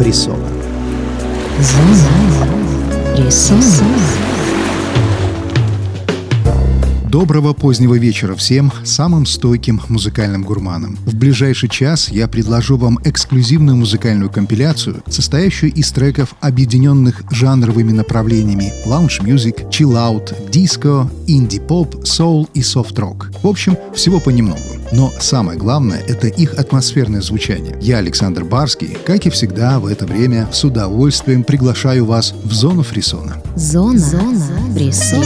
фрисона. Доброго позднего вечера всем самым стойким музыкальным гурманам. В ближайший час я предложу вам эксклюзивную музыкальную компиляцию, состоящую из треков, объединенных жанровыми направлениями chill out, disco, инди-поп, soul и софт-рок. В общем, всего понемногу. Но самое главное — это их атмосферное звучание. Я, Александр Барский, как и всегда в это время, с удовольствием приглашаю вас в зону фрисона. Зона, Зона фрисона.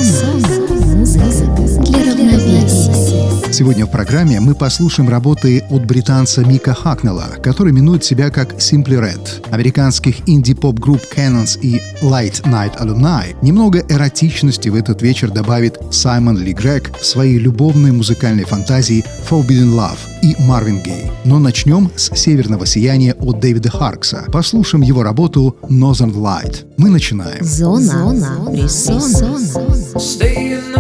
Для равновесия. Сегодня в программе мы послушаем работы от британца Мика Хакнелла, который минует себя как Simply Red, американских инди-поп-групп Cannons и Light Night Alumni. Немного эротичности в этот вечер добавит Саймон Ли Грег в своей любовной музыкальной фантазии Forbidden Love и Марвин Гей. Но начнем с «Северного сияния» от Дэвида Харкса. Послушаем его работу Northern Light. Мы начинаем. Зона, Зона фрисона. Stay in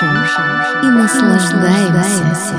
paixão e uma celeste da essência.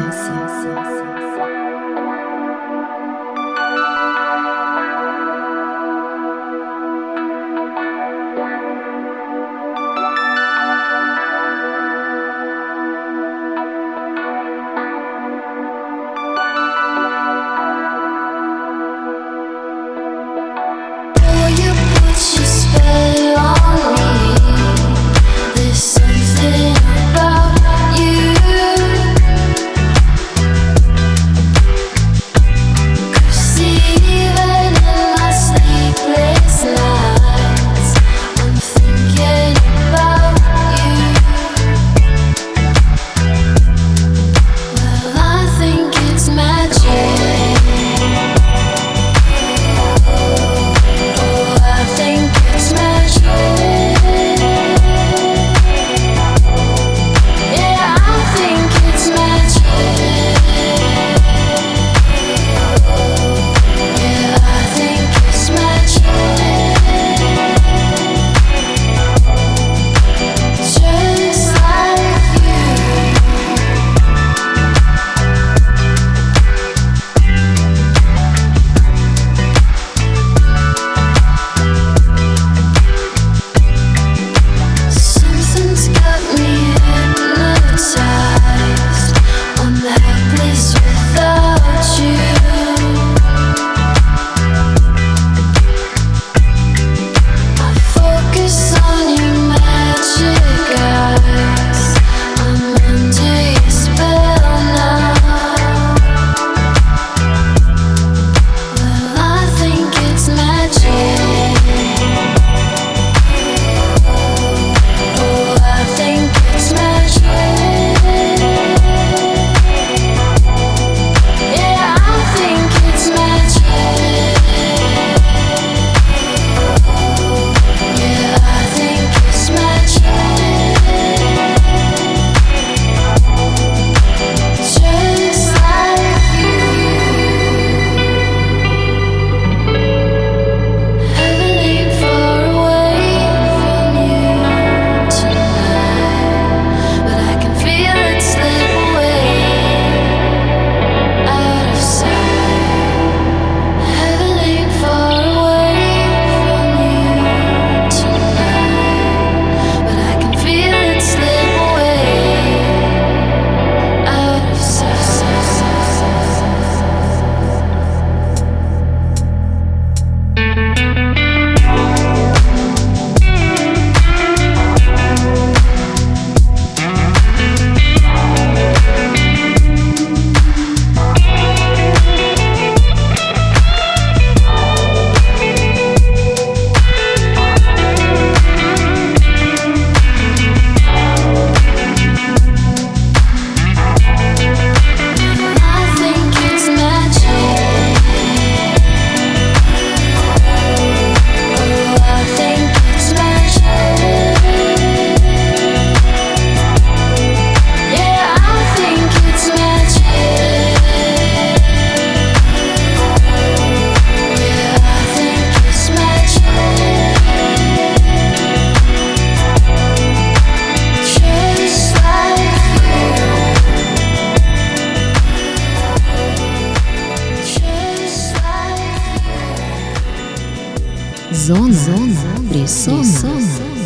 Бессон,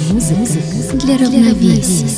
музыка. Для равновесия.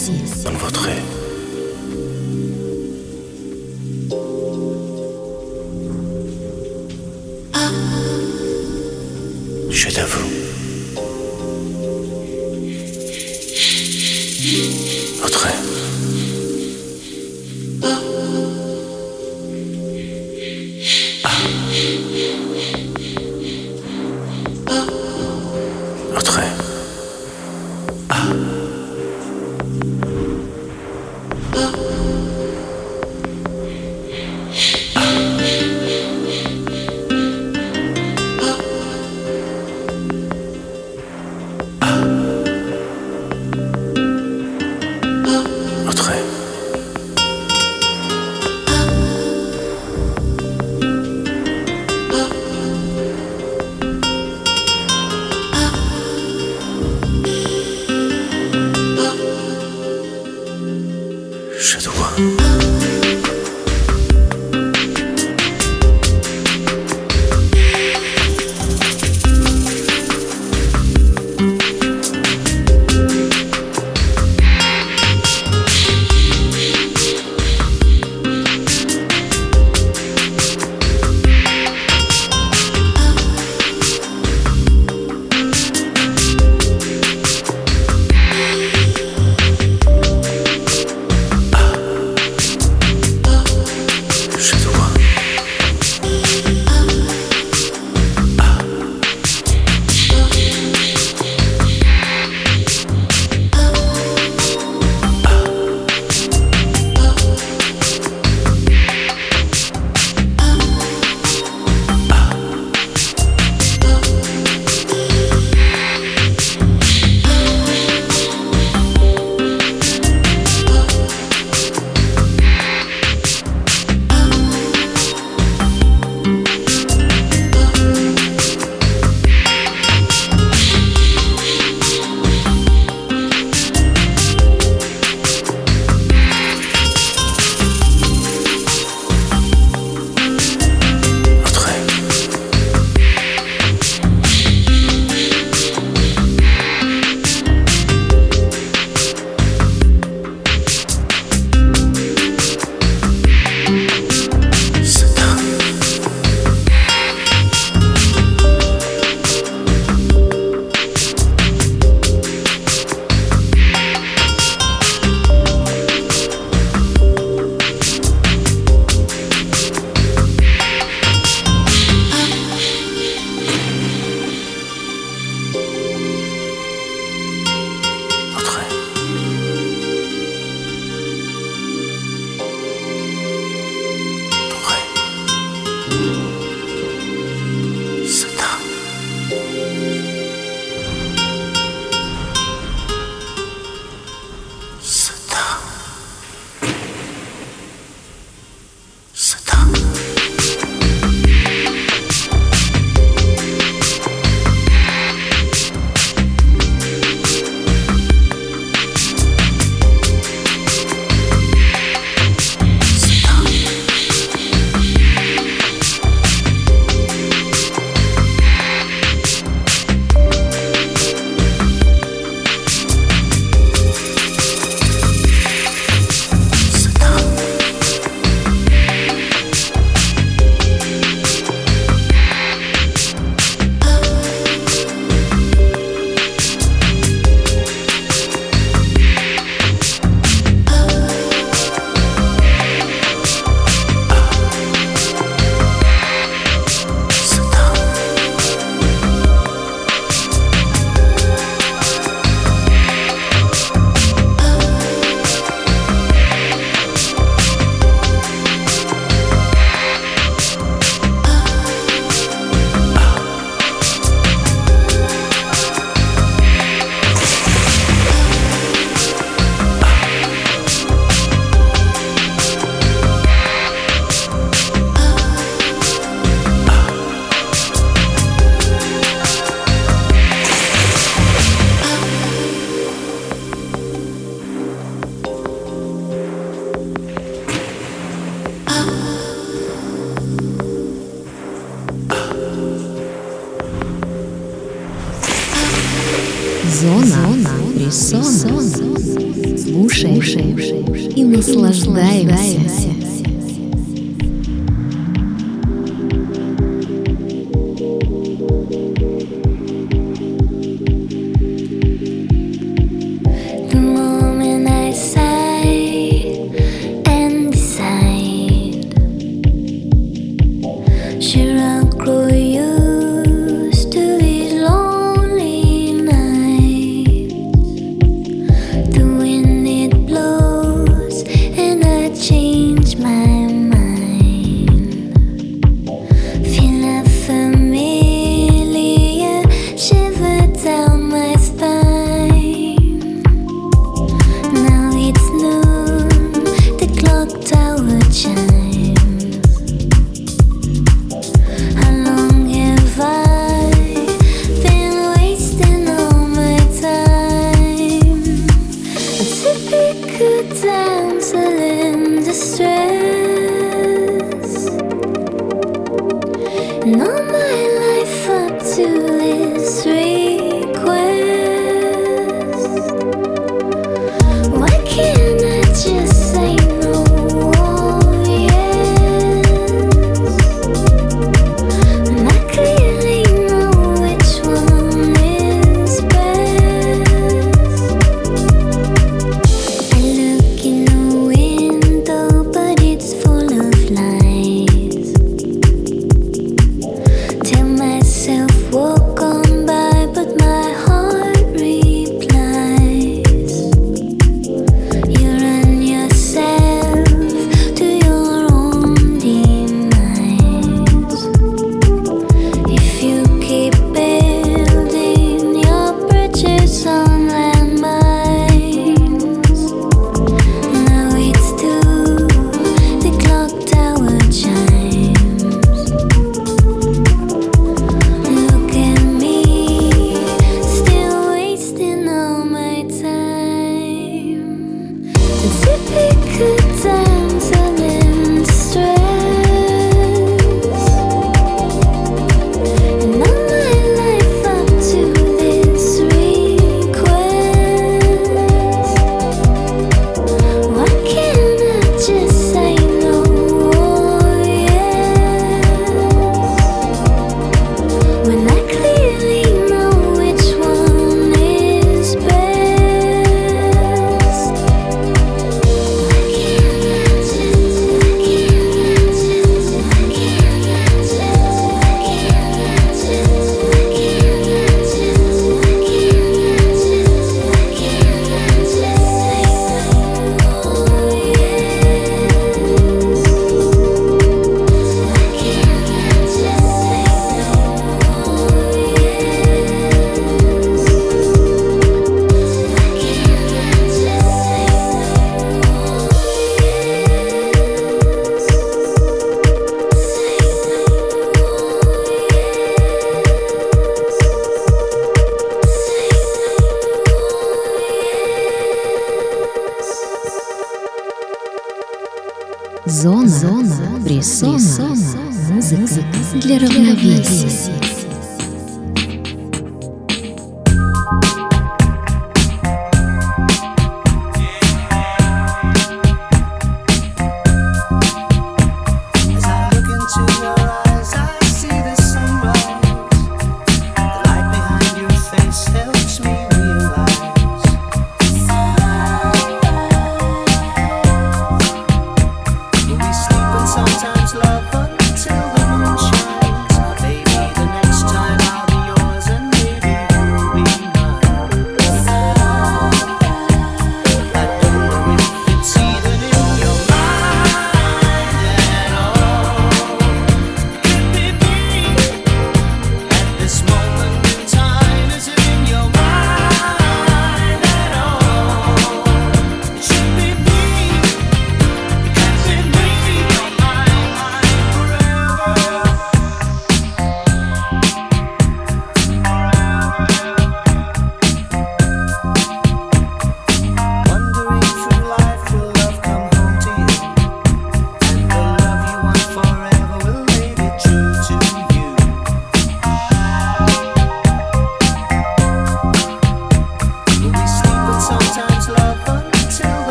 Love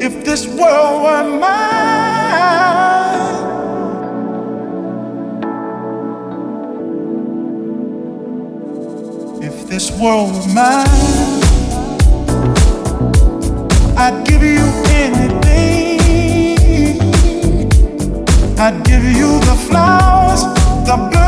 if this world were mine, if this world were mine, I'd give you anything. I'd give you the flowers, the birds,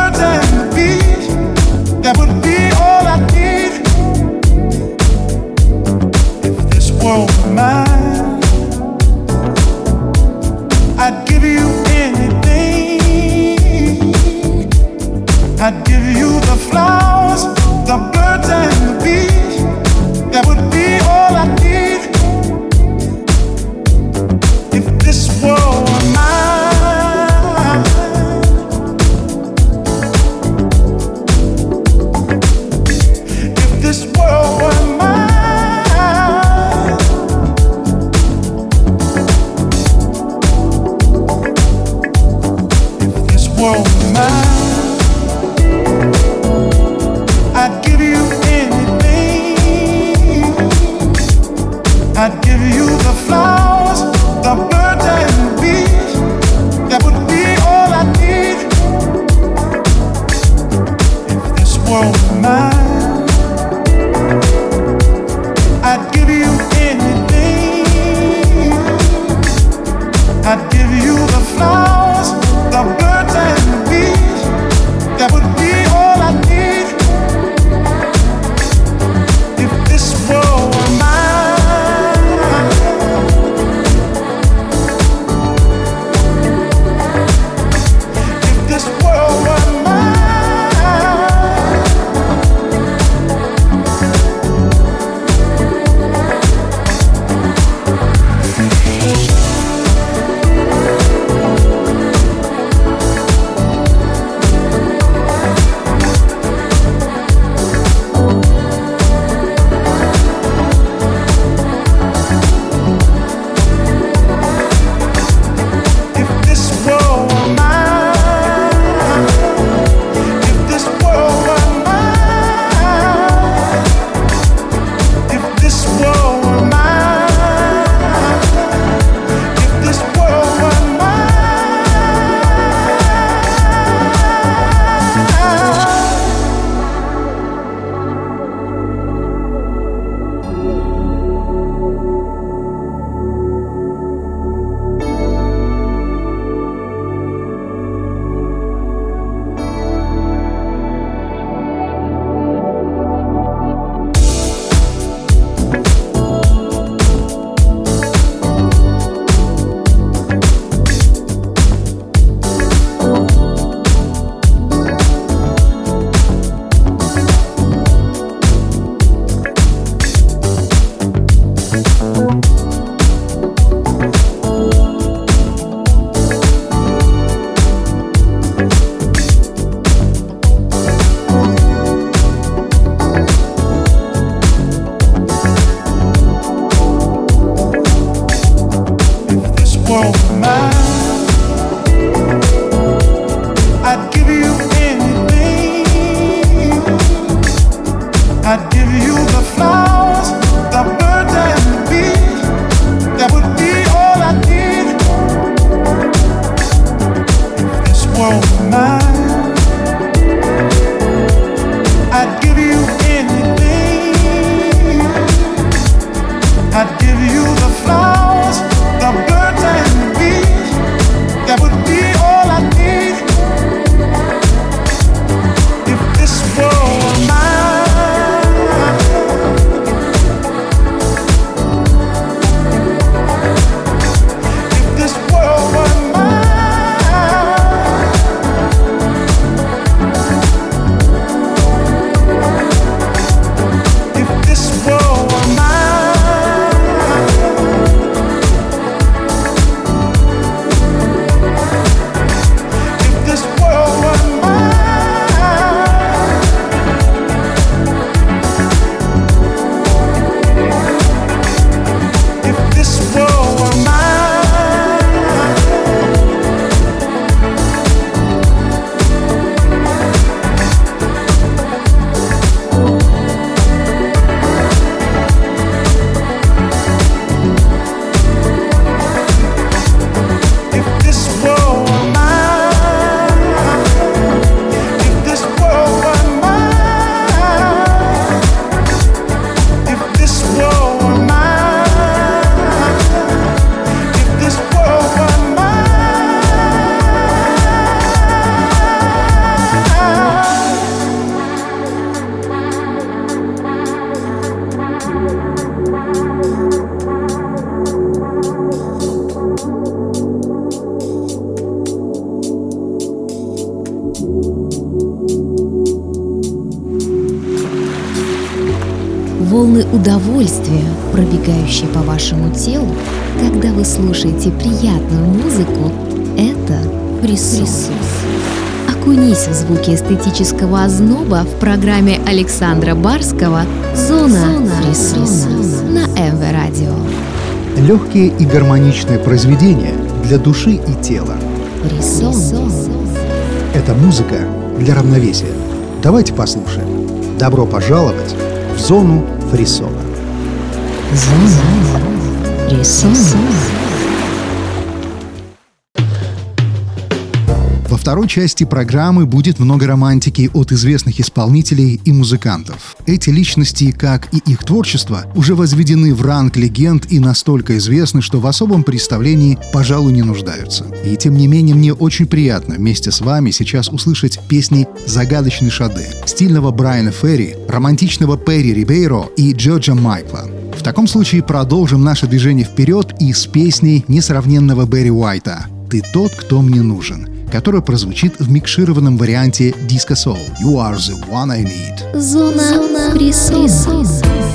пробегающее по вашему телу, когда вы слушаете приятную музыку, это присутствие. Окунись в звуки эстетического озноба в программе Александра Барского «Зона, присутствия» на МВ Радио. Легкие и гармоничные произведения для души и тела. Фрисон. Это музыка для равновесия. Давайте послушаем. Добро пожаловать в зону фрисона. Zum, zum, zum. Второй части программы будет много романтики от известных исполнителей и музыкантов. Эти личности, как и их творчество, уже возведены в ранг легенд и настолько известны, что в особом представлении, пожалуй, не нуждаются. И тем не менее, мне очень приятно вместе с вами сейчас услышать песни «Загадочный Шаде», стильного Брайана Ферри, романтичного Перри Рибейро и Джорджа Майкла. В таком случае продолжим наше движение вперед и с песней несравненного Берри Уайта «Ты тот, кто мне нужен», которая прозвучит в микшированном варианте Disco Soul «You are the one I need». Зона Фрисон. I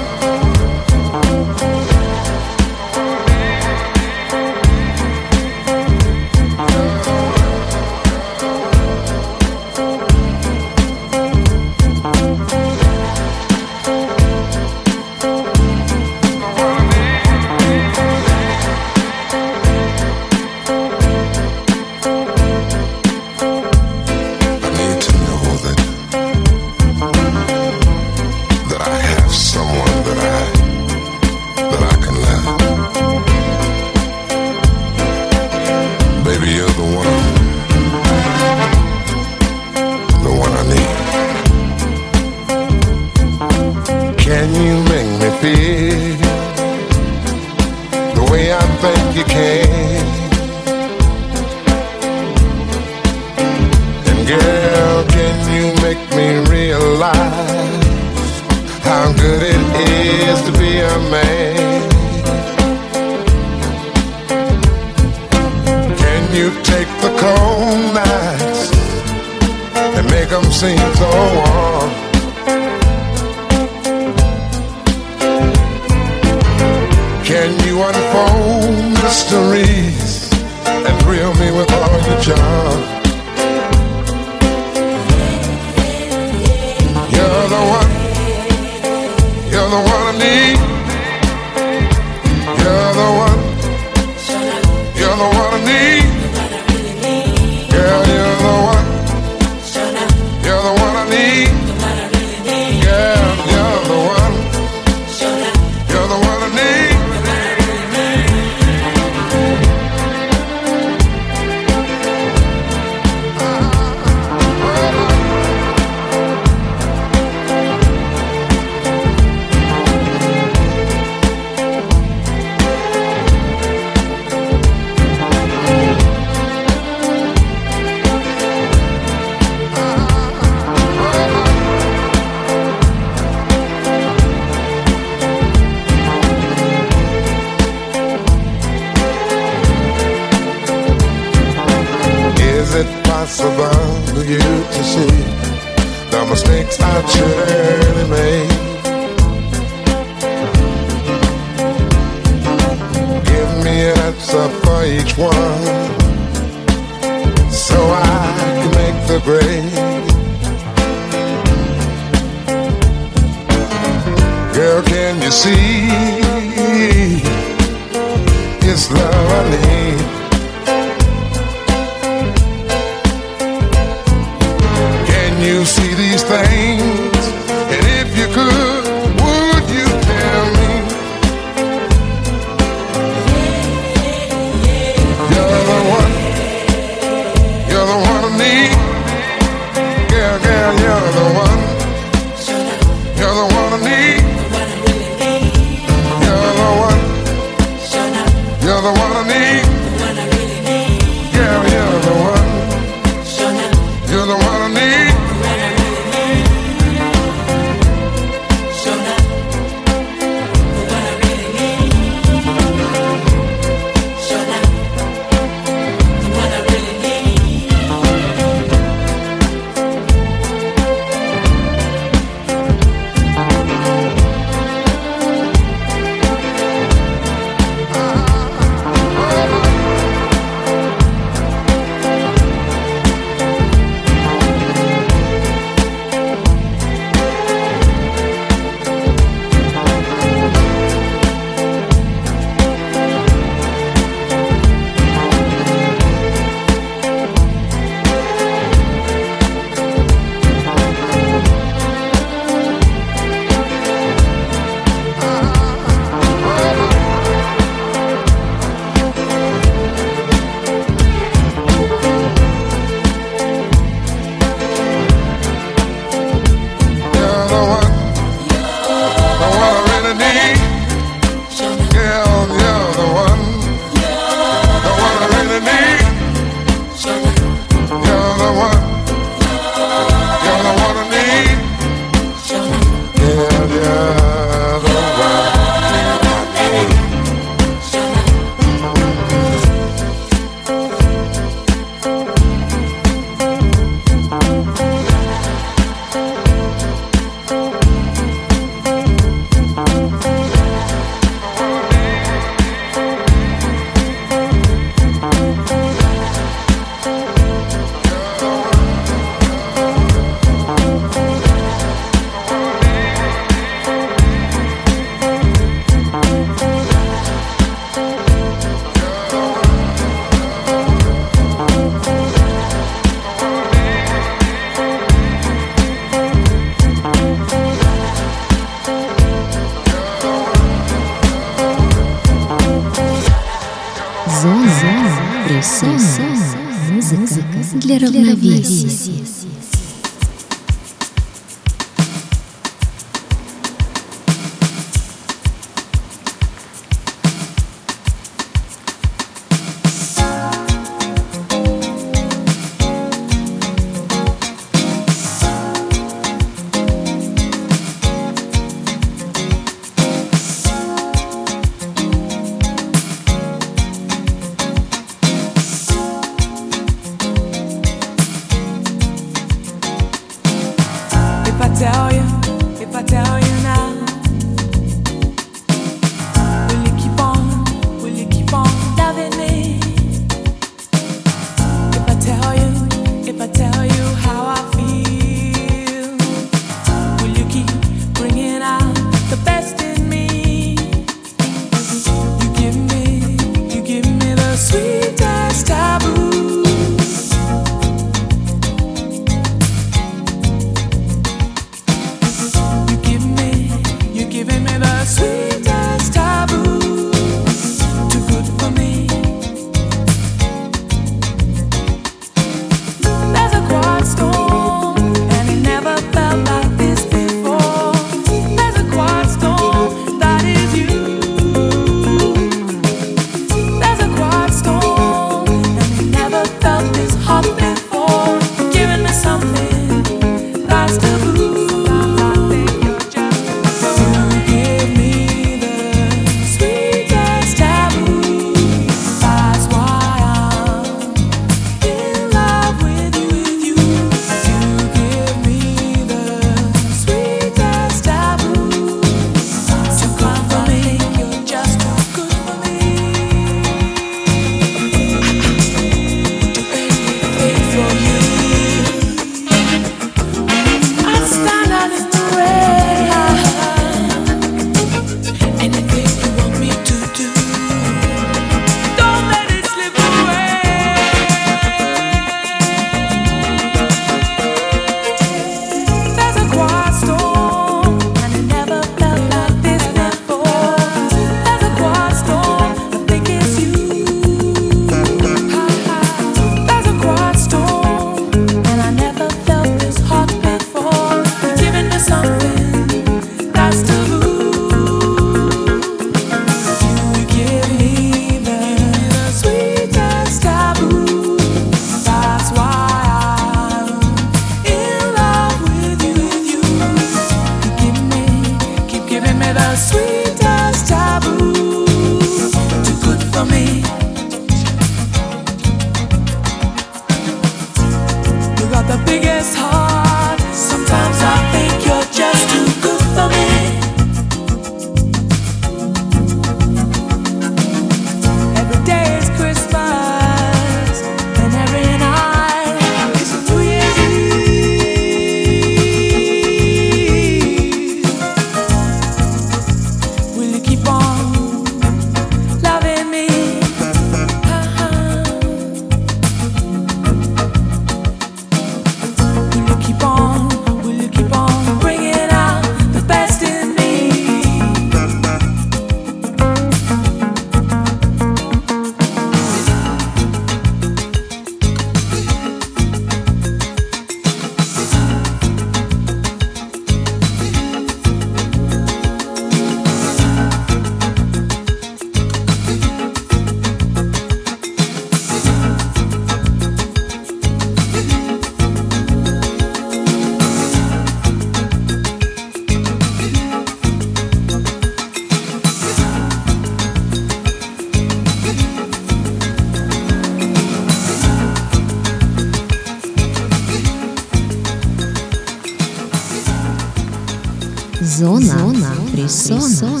Фрисона.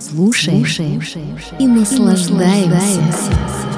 Слушаем, и наслаждаемся. Oh,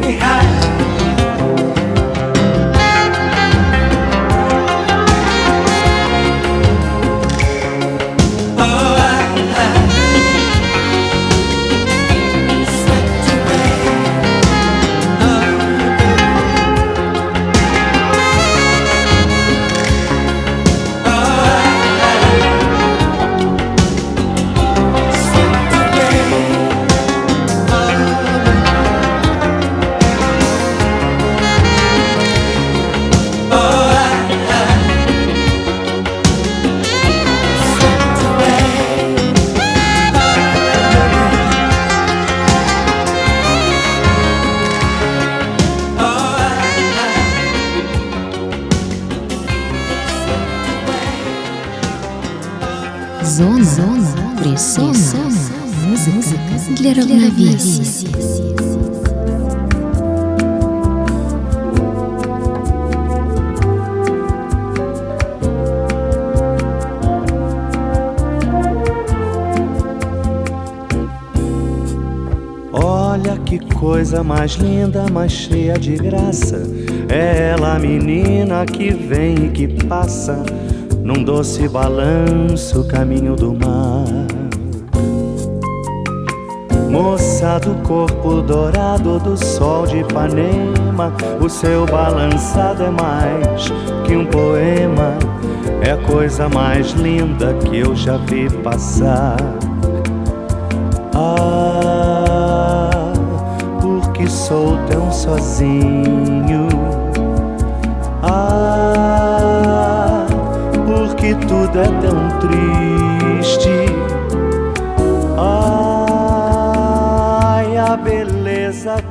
你还 Olha que coisa mais linda, mais cheia de graça. É ela, menina que vem e que passa num doce balanço caminho do mar. Moça do corpo dourado do sol de Ipanema, o seu balançado é mais que um poema. É a coisa mais linda que eu já vi passar. Ah, porque sou tão sozinho. Ah, porque tudo é tão triste.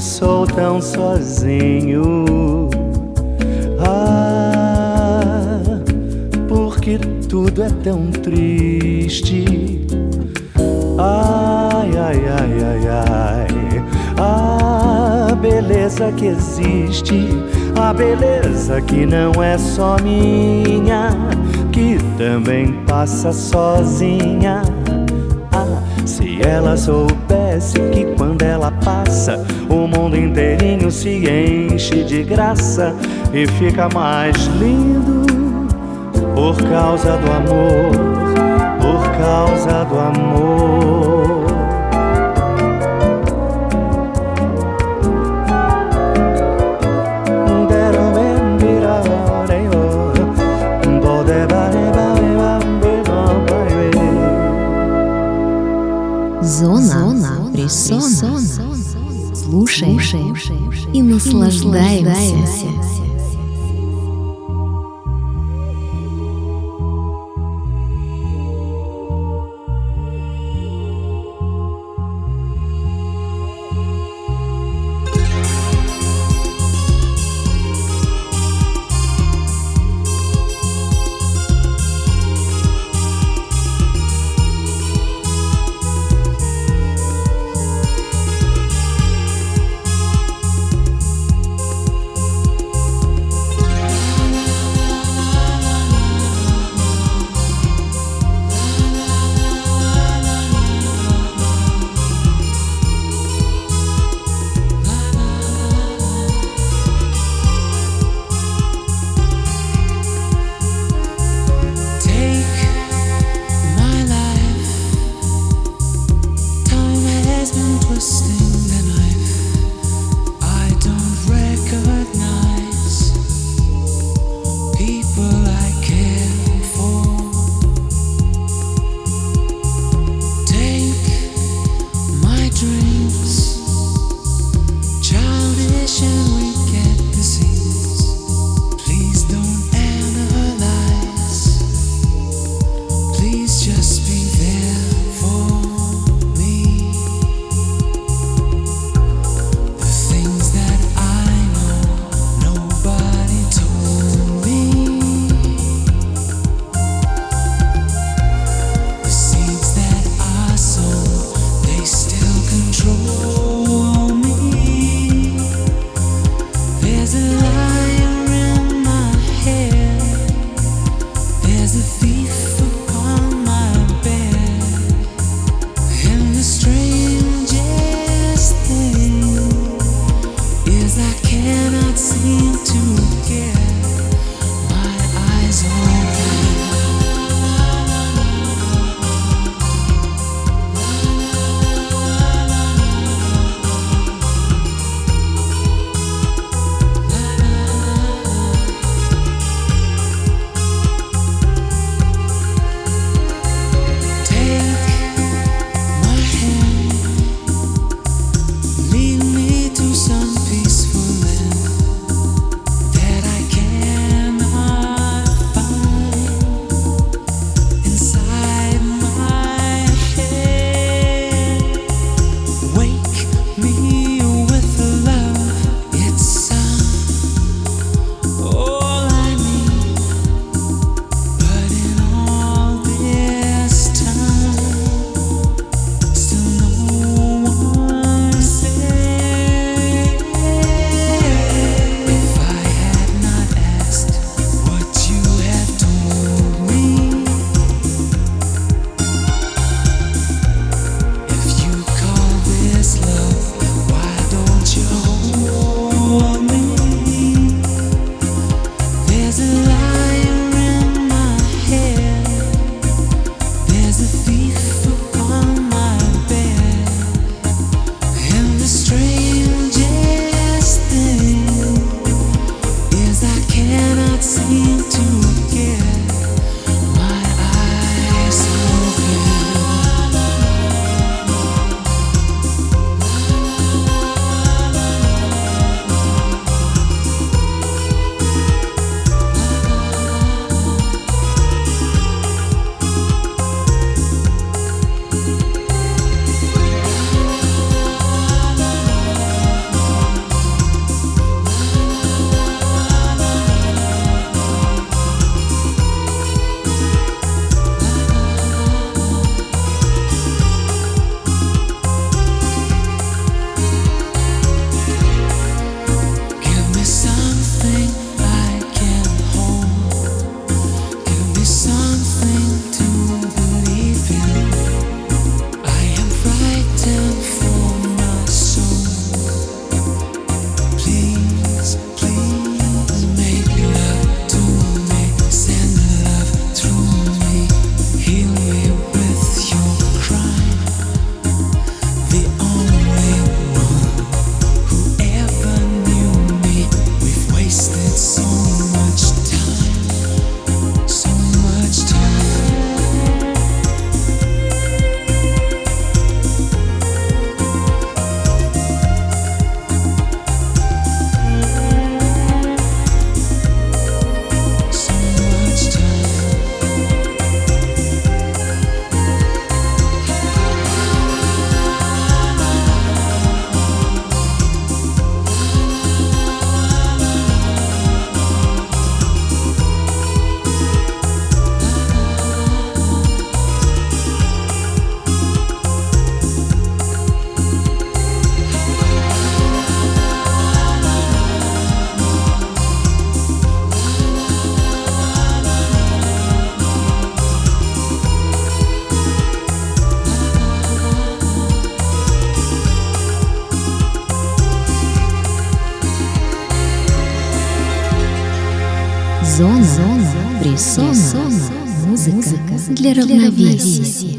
Sou tão sozinho. Ah, porque tudo é tão triste. Ai, ai, ai, ai, ai. A beleza que existe, a beleza que não é só minha, que também passa sozinha. Ah, se ela soubesse que quando ela passa, mundo inteirinho se enche de graça e fica mais lindo por causa do amor, por causa do amor. Слушаем и наслаждаемся. Зона, зона, фрисона, музыка для равновесия.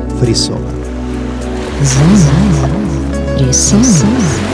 Frissola. Frissola.